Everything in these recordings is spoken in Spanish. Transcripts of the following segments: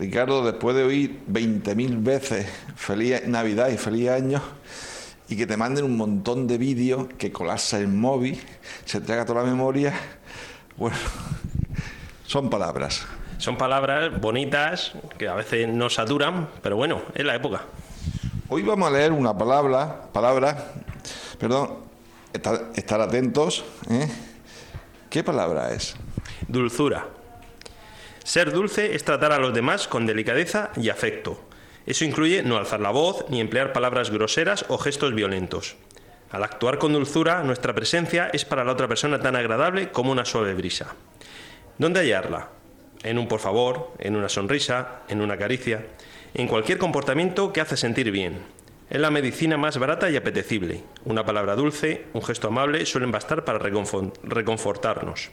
Ricardo, después de oír 20.000 veces feliz Navidad y feliz año, y que te manden un montón de vídeos que colapsa el móvil, se te haga toda la memoria, bueno, son palabras. Son palabras bonitas que a veces no saturan, pero bueno, es la época. Hoy vamos a leer una palabra, palabra, perdón, estar, estar atentos. ¿eh? ¿Qué palabra es? Dulzura. Ser dulce es tratar a los demás con delicadeza y afecto. Eso incluye no alzar la voz ni emplear palabras groseras o gestos violentos. Al actuar con dulzura, nuestra presencia es para la otra persona tan agradable como una suave brisa. ¿Dónde hallarla? En un por favor, en una sonrisa, en una caricia, en cualquier comportamiento que hace sentir bien. Es la medicina más barata y apetecible. Una palabra dulce, un gesto amable suelen bastar para reconfortarnos.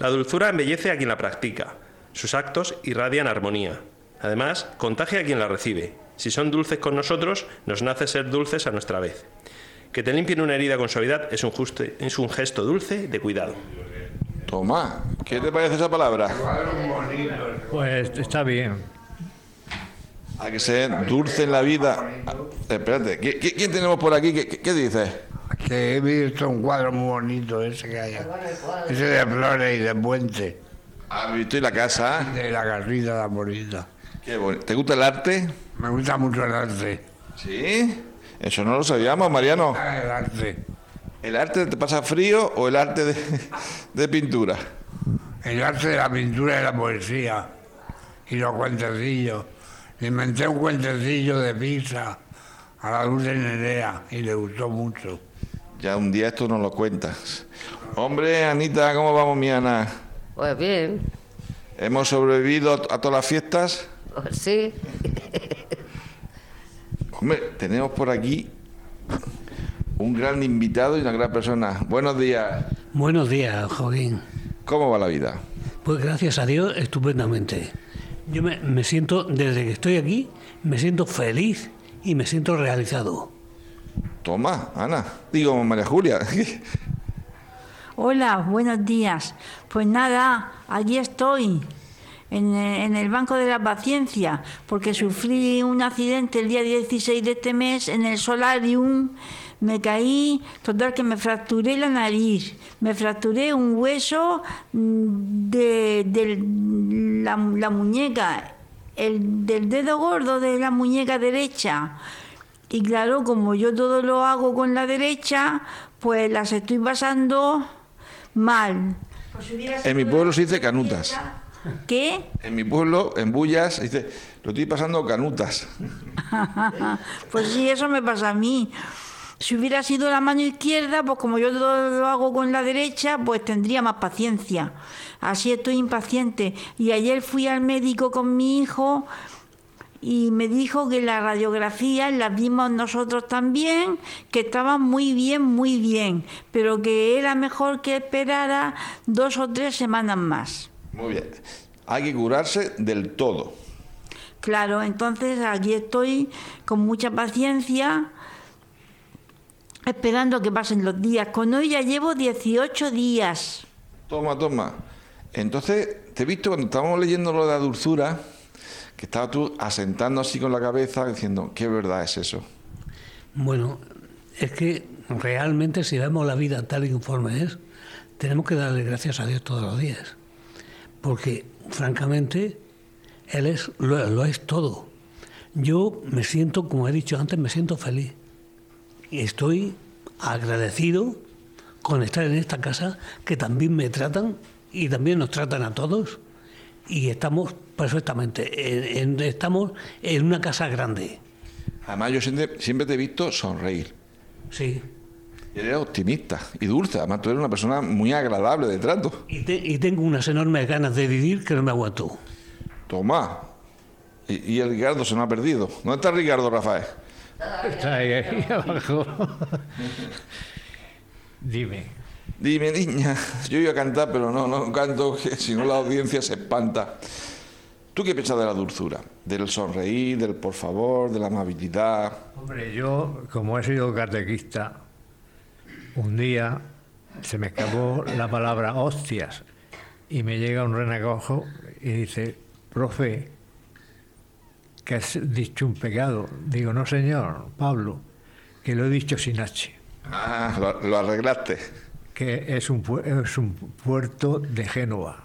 La dulzura embellece a quien la practica, sus actos irradian armonía. Además, contagia a quien la recibe. Si son dulces con nosotros, nos nace ser dulces a nuestra vez. Que te limpien una herida con suavidad es un, es un gesto dulce de cuidado. Tomás, ¿qué te parece esa palabra? Pues está bien. Hay que ser dulce en la vida. Espérate, ¿quién tenemos por aquí? ¿Qué, qué dices? Que he visto un cuadro muy bonito ese que hay. Ese de flores y de puente. ¿Has visto y la casa? De la carrita, la bonita. Qué ¿Te gusta el arte? Me gusta mucho el arte. ¿Sí? Eso no lo sabíamos, Mariano. El arte. ¿El arte te pasa frío o el arte de, de pintura? El arte de la pintura y la poesía. Y los cuentecillos. Inventé un cuentecillo de pizza a la luz de Nerea y le gustó mucho. Ya un día esto nos lo cuentas. Hombre, Anita, ¿cómo vamos, mi Ana? Pues bien. ¿Hemos sobrevivido a todas las fiestas? Pues sí. Hombre, tenemos por aquí un gran invitado y una gran persona. Buenos días. Buenos días, Joaquín. ¿Cómo va la vida? Pues gracias a Dios, estupendamente. Yo me, me siento, desde que estoy aquí, me siento feliz y me siento realizado. Toma, Ana. Digo, María Julia. Hola, buenos días. Pues nada, allí estoy, en, el Banco de la Paciencia, porque sufrí un accidente el día 16 de este mes en el Solarium. Me caí, total que me fracturé la nariz, me fracturé un hueso mm, de, la, la muñeca, el del dedo gordo de la muñeca derecha. Y claro, como yo todo lo hago con la derecha, pues las estoy pasando mal. en mi pueblo se dice canutas. ¿Qué? En mi pueblo, en Bullas, dice, lo estoy pasando canutas. pues sí, eso me pasa a mí. Si hubiera sido la mano izquierda, pues como yo lo hago con la derecha, pues tendría más paciencia. Así estoy impaciente. Y ayer fui al médico con mi hijo y me dijo que las radiografías las vimos nosotros también, que estaban muy bien, muy bien, pero que era mejor que esperara dos o tres semanas más. Muy bien. Hay que curarse del todo. Claro, entonces aquí estoy con mucha paciencia esperando que pasen los días. Con hoy ya llevo 18 días. Toma, toma. Entonces, te he visto cuando estábamos leyendo lo de la dulzura, que estabas tú asentando así con la cabeza diciendo, ¿qué verdad es eso? Bueno, es que realmente si vemos la vida tal y conforme es, tenemos que darle gracias a Dios todos los días. Porque, francamente, Él es, lo es todo. Yo me siento, como he dicho antes, me siento feliz. Y estoy agradecido con estar en esta casa que también me tratan y también nos tratan a todos y estamos perfectamente, estamos en una casa grande. Además, yo siempre, siempre te he visto sonreír. Sí. Y eres optimista y dulce. Además, tú eres una persona muy agradable de trato. Y, y tengo unas enormes ganas de vivir que no me aguanto. Toma. Y, y el Ricardo se nos ha perdido. ¿Dónde está Ricardo, Rafael? Está ahí, ahí abajo. Dime. Dime, niña, yo iba a cantar, pero no, no canto, que si no la audiencia se espanta. ¿Tú qué piensas de la dulzura? Del sonreír, del por favor, de la amabilidad. Hombre, yo, como he sido catequista, un día se me escapó la palabra hostias y me llega un renacojo y dice, profe, que has dicho un pecado. Digo, no señor, Pablo, que lo he dicho sin H, Ah, lo, lo arreglaste. Que es un, es un puerto de Génova,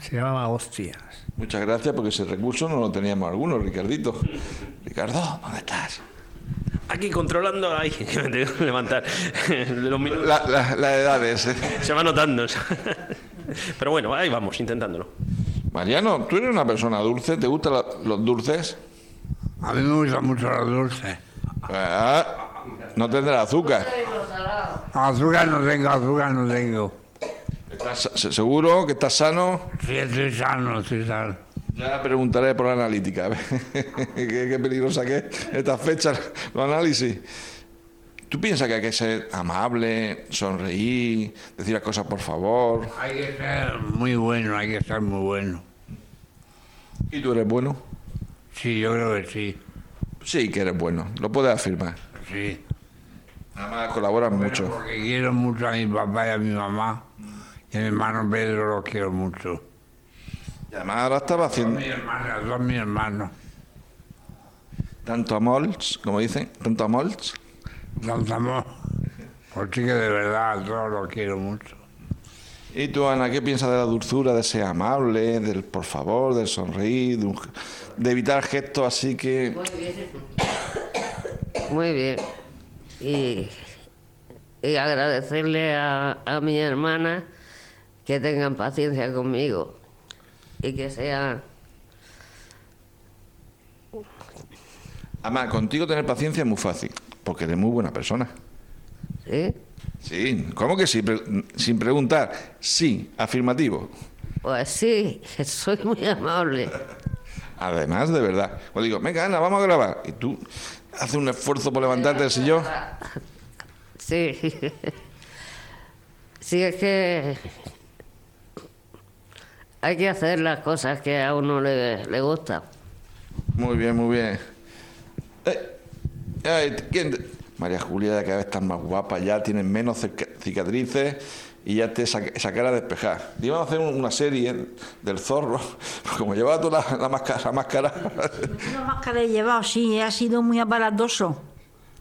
se llama Hostias. Muchas gracias, porque ese recurso no lo teníamos algunos, Ricardito. Ricardo, ¿dónde estás? Aquí controlando, ay, que me tengo que levantar. Los minutos La, la, las edades. ¿eh? se va notando. Pero bueno, ahí vamos, intentándolo. Mariano, tú eres una persona dulce, ¿te gustan la- los dulces? A mí me gusta mucho los dulces. Ah, no tendrá azúcar. Azúcar no tengo, azúcar no tengo. ¿Estás se- seguro que estás sano? Sí, estoy sano, estoy sano. Ya preguntaré por la analítica. a ver qué, qué peligrosa que es estas fechas, los análisis. ¿Tú piensas que hay que ser amable, sonreír, decir las cosas por favor? Hay que ser muy bueno, hay que ser muy bueno. ¿Y tú eres bueno? Sí, yo creo que sí. Sí que eres bueno, lo puedes afirmar. Sí. Además colaboras mucho. Porque quiero mucho a mi papá y a mi mamá. Y a mi hermano Pedro los quiero mucho. Y además ahora estaba haciendo Mi hermana, son mis hermanos. tanto amor, como dicen, tanto amor. Tanto amor. Pues sí que de verdad a todos los quiero mucho. ¿Y tú, Ana, qué piensas de la dulzura, de ser amable, del por favor, del sonreír, de, un- de evitar gestos así que... Muy bien. Y, y agradecerle a, a mi hermana que tengan paciencia conmigo y que sean... Además, contigo tener paciencia es muy fácil, porque eres muy buena persona. ¿Sí? Sí, ¿cómo que sí? Sin preguntar, sí, afirmativo. Pues sí, soy muy amable. Además, de verdad. Cuando digo, venga, Ana, vamos a grabar. Y tú haces un esfuerzo por levantarte del sillón. Sí. Sí, es que hay que hacer las cosas que a uno le, le gustan. Muy bien, muy bien. Eh, ay, ¿quién María Julia, cada vez estás más guapa, ya tienes menos cica- cicatrices y ya te esa cara despejada. Y Íbamos a hacer un- una serie del zorro, como llevaba tú la, la máscara, la máscara Una máscara he llevado, sí, ha sido muy aparatoso.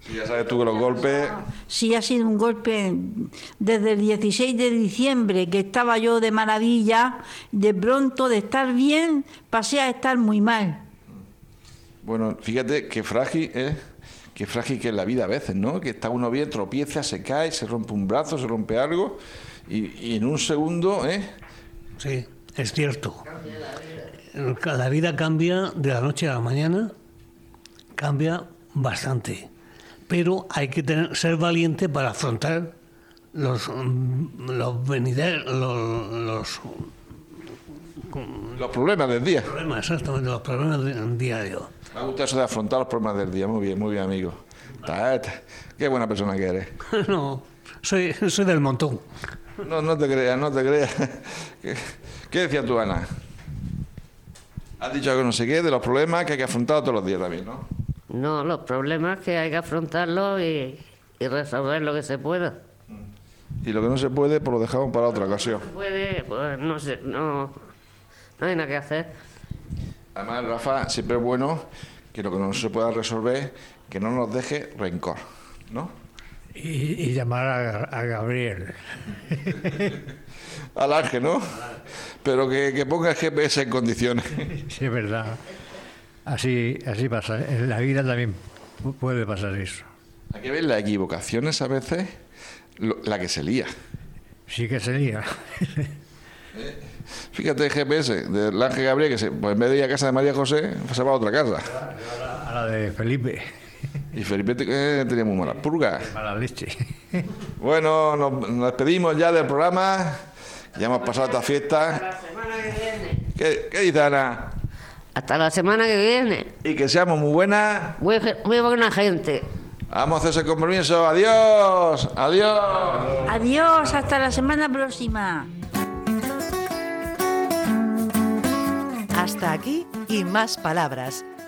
y ya sabes tú que los golpes... Sí, ha sido un golpe desde el 16 de diciembre, que estaba yo de maravilla, de pronto de estar bien pasé a estar muy mal. Bueno, fíjate qué frágil es, qué frágil que es la vida a veces, ¿no? Que está uno bien, tropieza, se cae, se rompe un brazo, se rompe algo y, y en un segundo, ¿eh? Sí, es cierto. La vida cambia de la noche a la mañana, cambia bastante. Pero hay que tener, ser valiente para afrontar los, los los, los Los problemas del día. problemas, exactamente, los problemas de- diarios. Me gusta eso de afrontar los problemas del día. Muy bien, muy bien, amigo. Qué buena persona que eres. No, soy, soy del montón. No, no te creas, no te creas. ¿Qué, qué decías tú, Ana? Has dicho algo no sé qué de los problemas que hay que afrontar todos los días también, ¿no? No, los problemas que hay que afrontarlos y, y resolver lo que se pueda. Y lo que no se puede, pues lo dejamos para otra ocasión. Puede, pues no sé, no, no hay nada que hacer. Además, Rafa, siempre es bueno que lo que no se pueda resolver, que no nos deje rencor, ¿no? Y, y llamar a, a Gabriel. Al ángel, ¿no? Pero que, que ponga el GPS en condiciones. Sí, es verdad. Así, así pasa. En la vida también pu- puede pasar eso. Hay que ver las equivocaciones a veces, lo- la que se lía. Sí que sería. Fíjate el GPS del ángel Gabriel, que se, pues en vez de ir a casa de María José, se va a otra casa. A la de Felipe. Y Felipe eh, tenía muy malas purgas. Mala leche. Bueno, nos, nos despedimos ya del programa. Ya hemos pasado esta fiesta. La semana que viene. ¿Qué, qué dice Ana? Hasta la semana que viene. Y que seamos muy buenas. Muy, muy buena gente. Vamos a hacer ese compromiso. Adiós. Adiós. Adiós, hasta la semana próxima. Hasta aquí y más palabras.